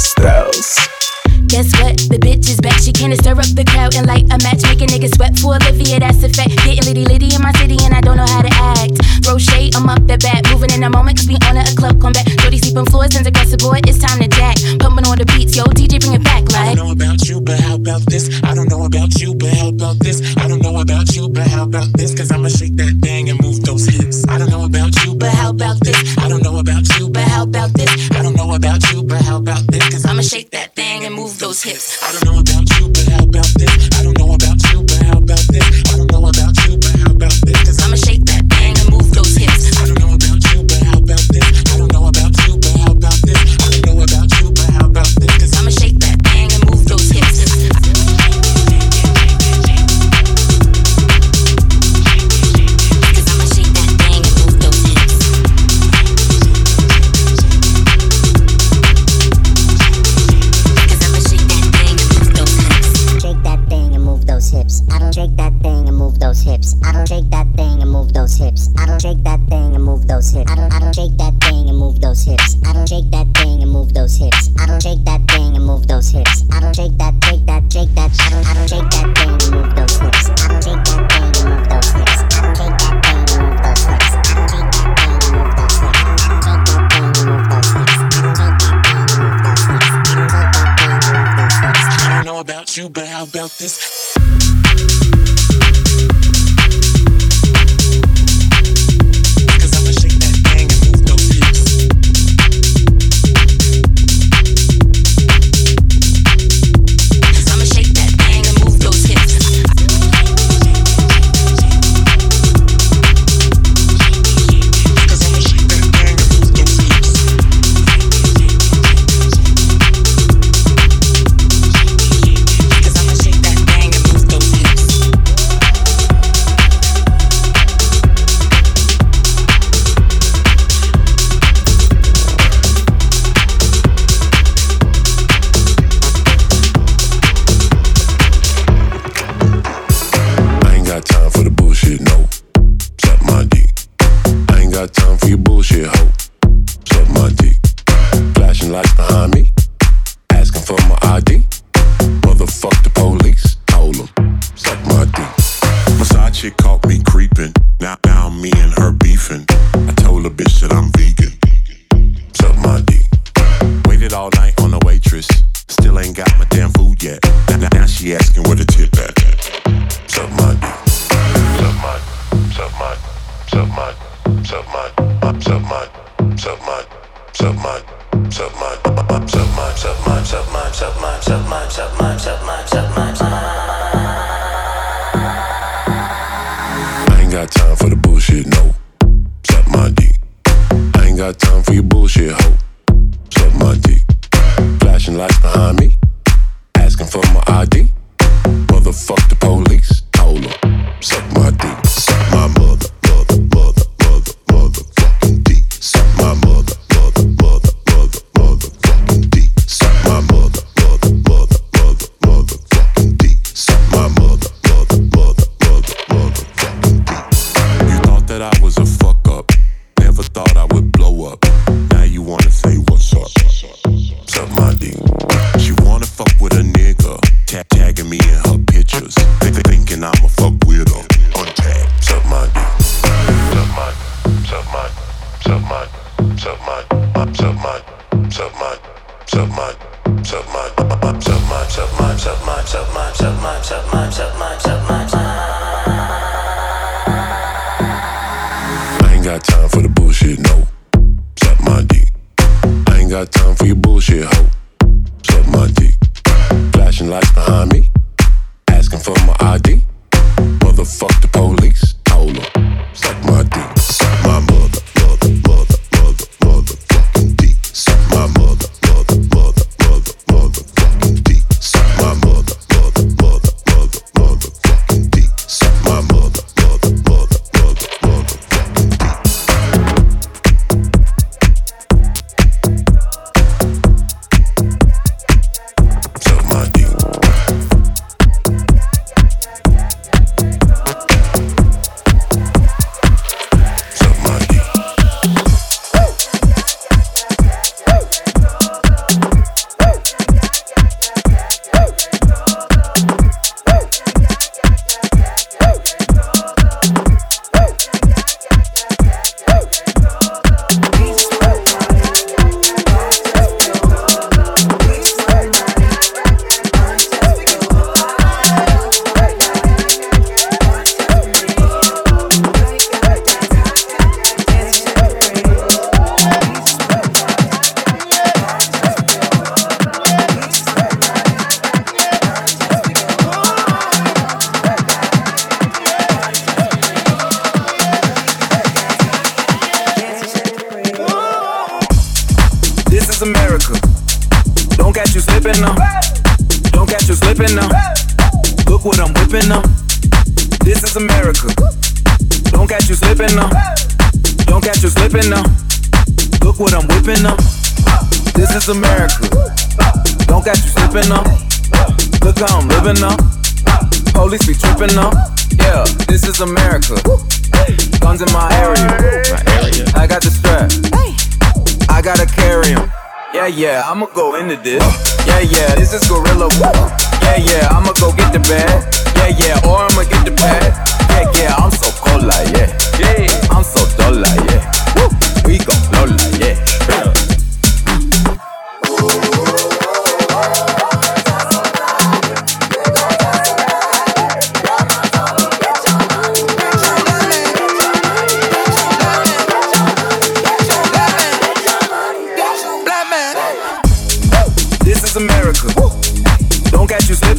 Strauss. Guess what? The bitch is back. She can't stir up the crowd and light a match. Make a nigga sweat for Olivia, that's a fact. Getting litty litty in my city and I don't know how to act. Throw shade, I'm up the bat. Moving in a moment, cause we on a club come back. Jody sleeping floors, and aggressive boy, it's time to jack. Pumping on the beats, yo, DJ bring it back, like. I don't know about you, but how about this? I don't know about you, but how about this? I don't know about you, but how about this? Cause I'ma shake that thing and move those hips. I don't know about you, but how about this? About you, but how about this? Cause I'ma shake that thing and move those hips. I don't know about you, but how about this? I don't know about you, but how about this? I don't know about those hips. I don't, I don't shake that thing and move those hips. I don't shake that thing and move those hips. I don't shake that thing and move those hips. I don't shake that, shake that, shake that. I don't, I don't shake that thing and move those hips. I don't shake that thing and move those hips. I don't shake that thing and move those hips. I don't shake that thing and move those hips. I don't know about you, but how about this?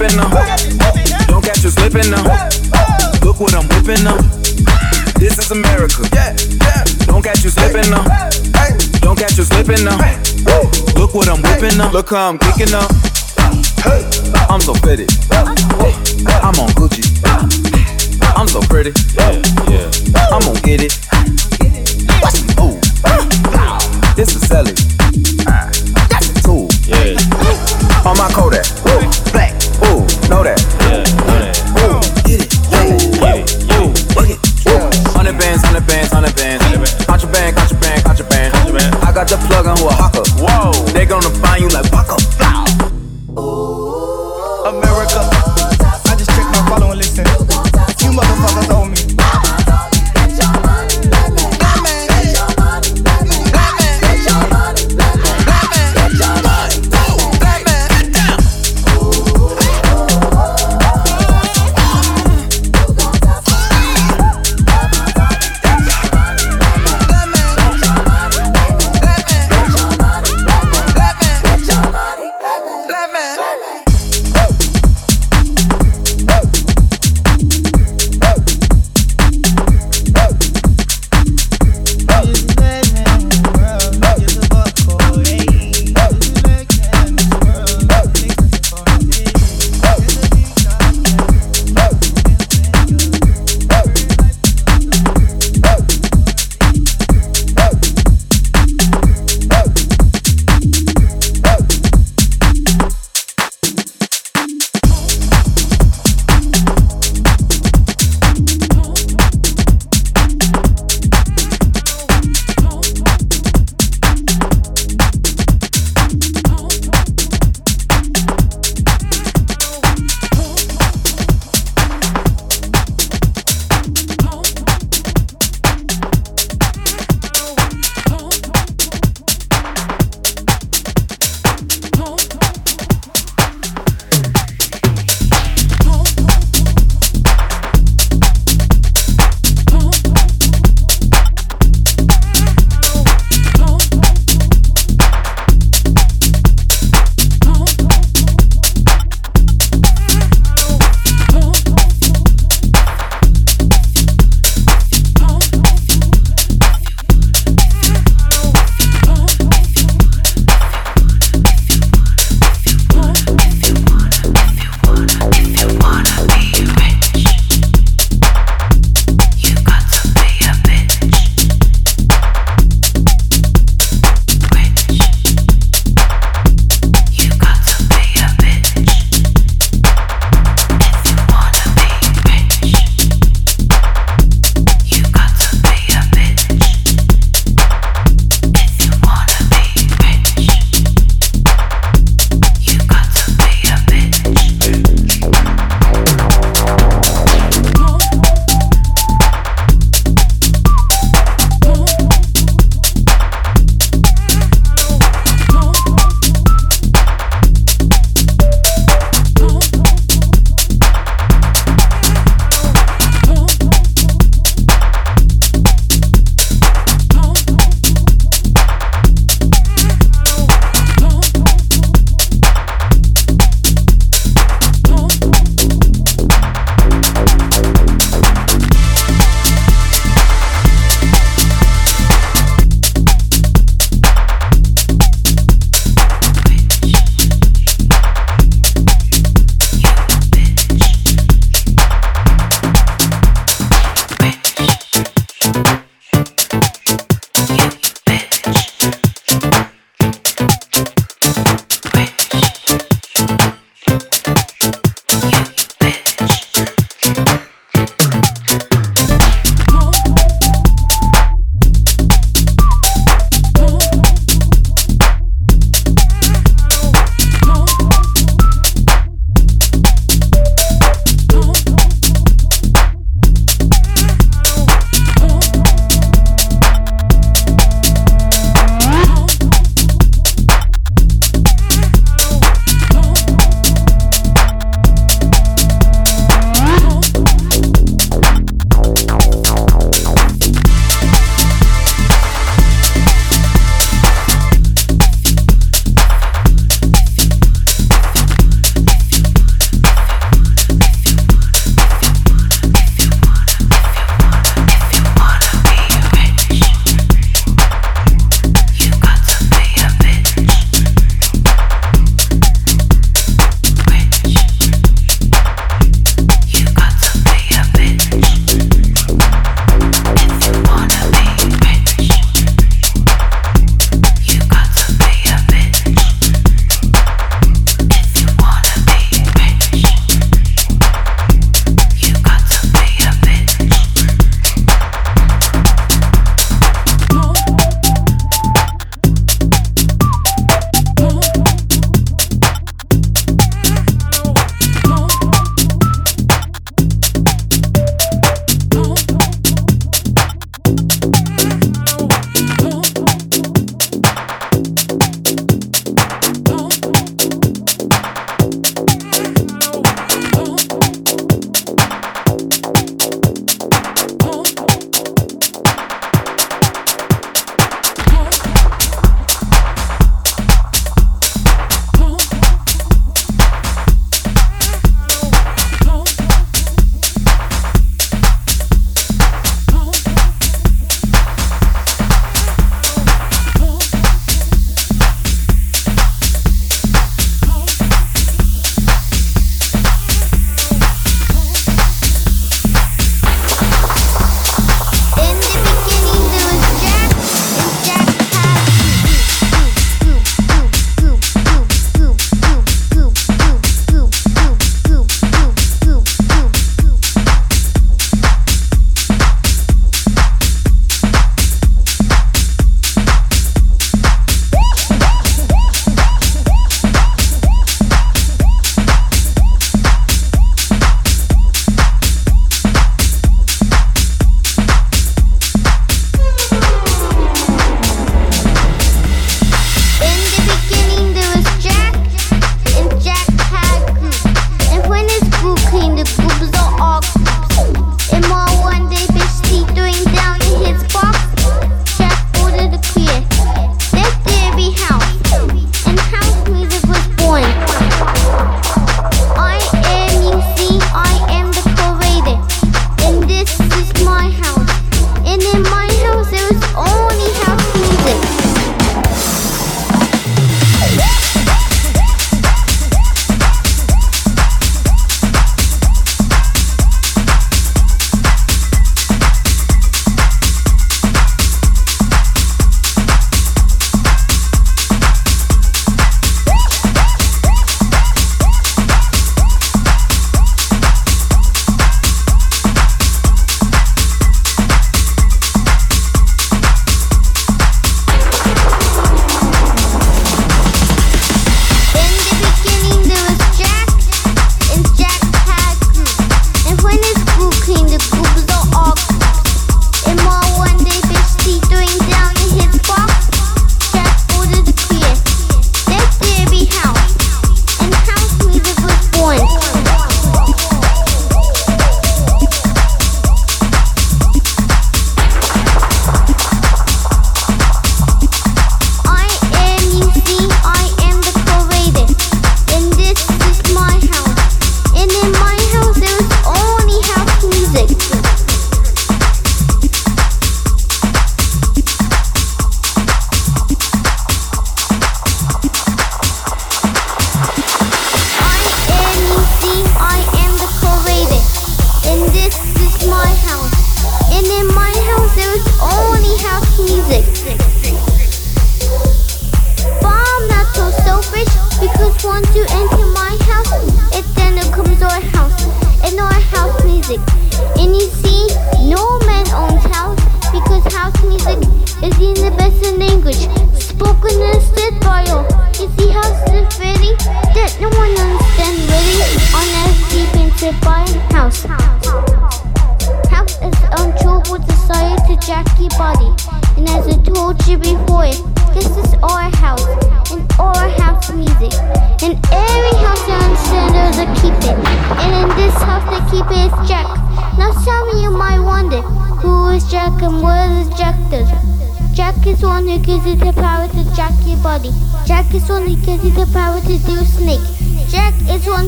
slipping now. Don't catch you slipping now. Look what I'm whipping up. This is America. Don't catch you slipping now. Don't catch you slipping now. Look what I'm whipping up. Look how I'm kicking up. I'm so fitted. I'm on Gucci. I'm so pretty. I'm gonna get it. This is selling.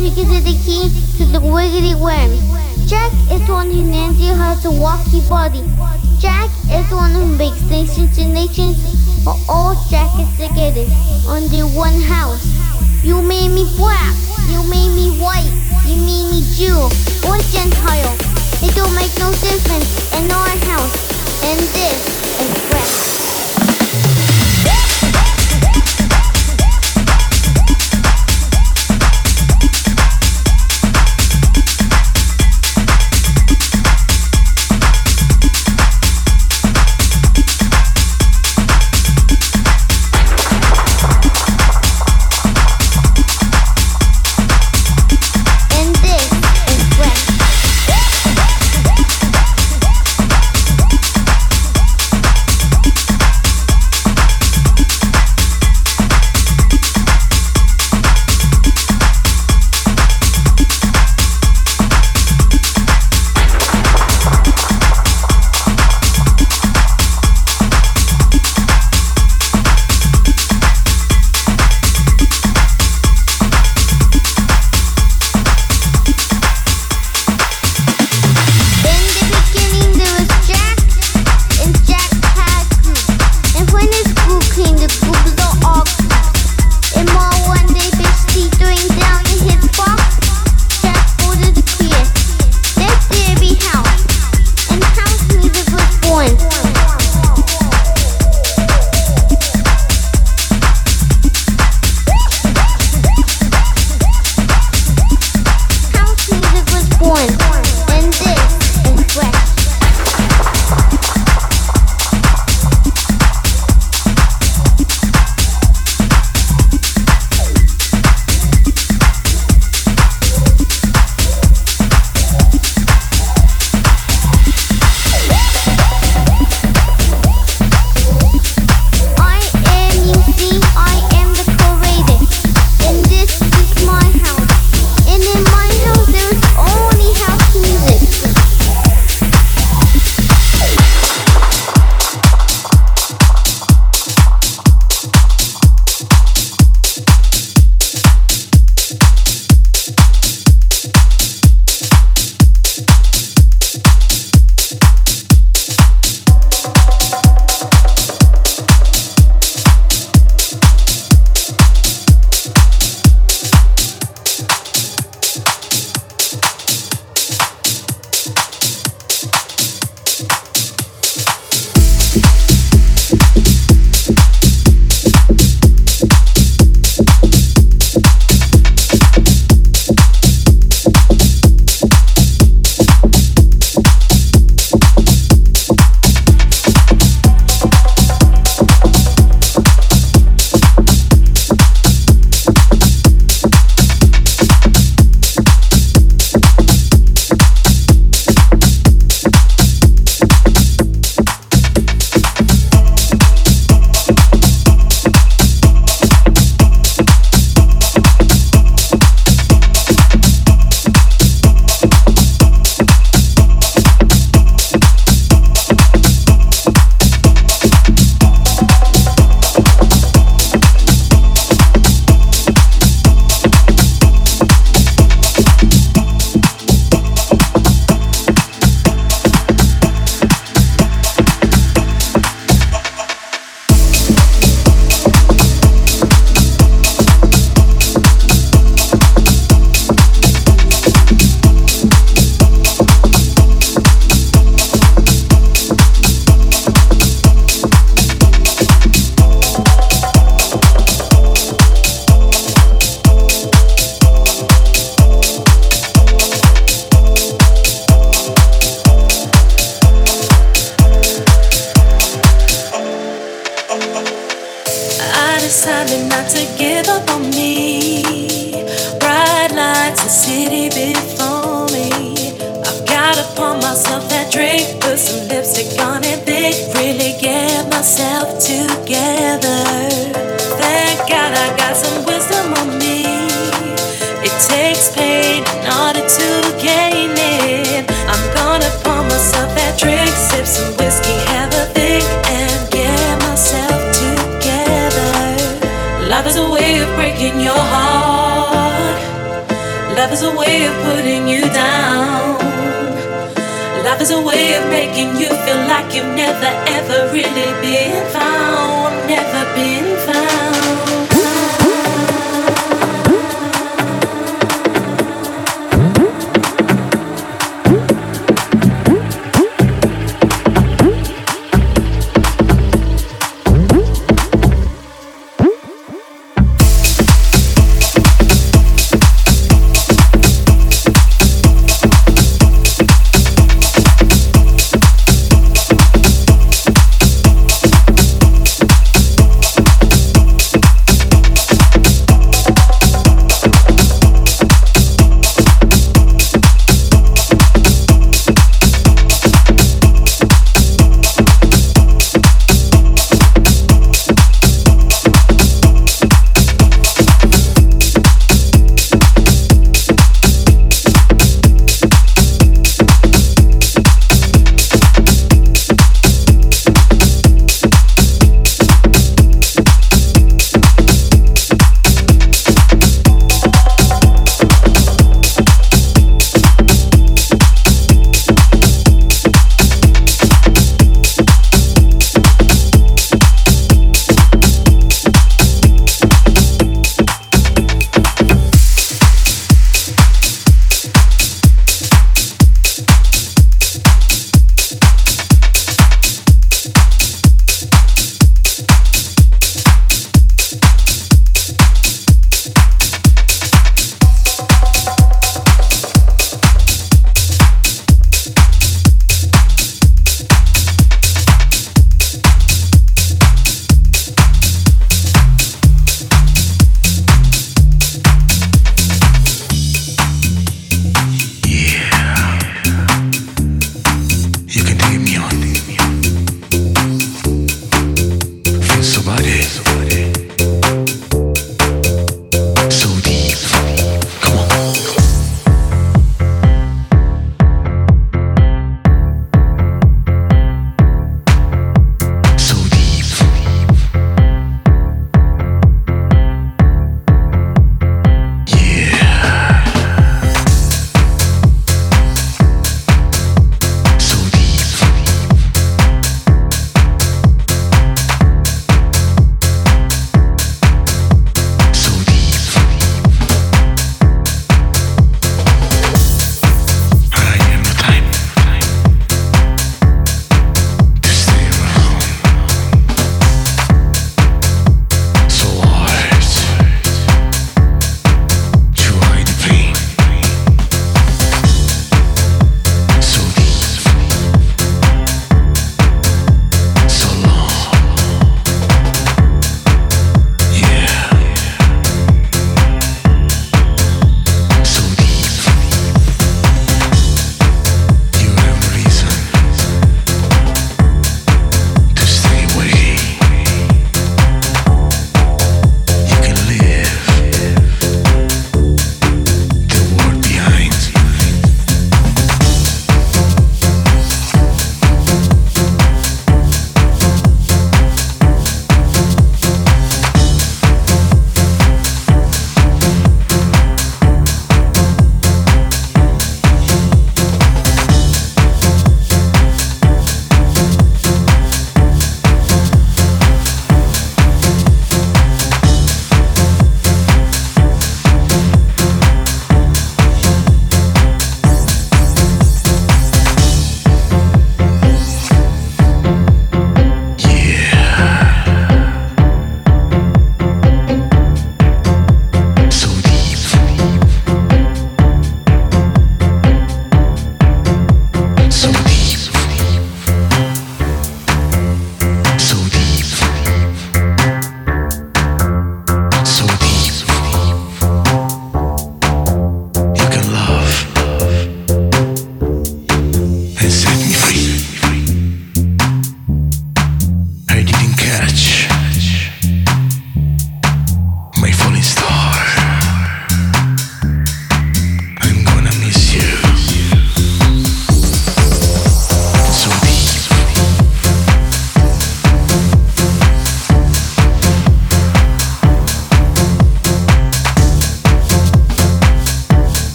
you give the key to the wiggly worm. Jack is the one who learns you how to walk body. Jack is the one who makes nations and nations, but all jackets together under one house. You made me black, you made me white, you made me Jew or Gentile. It don't make no difference in our house, And this.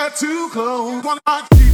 Get too close.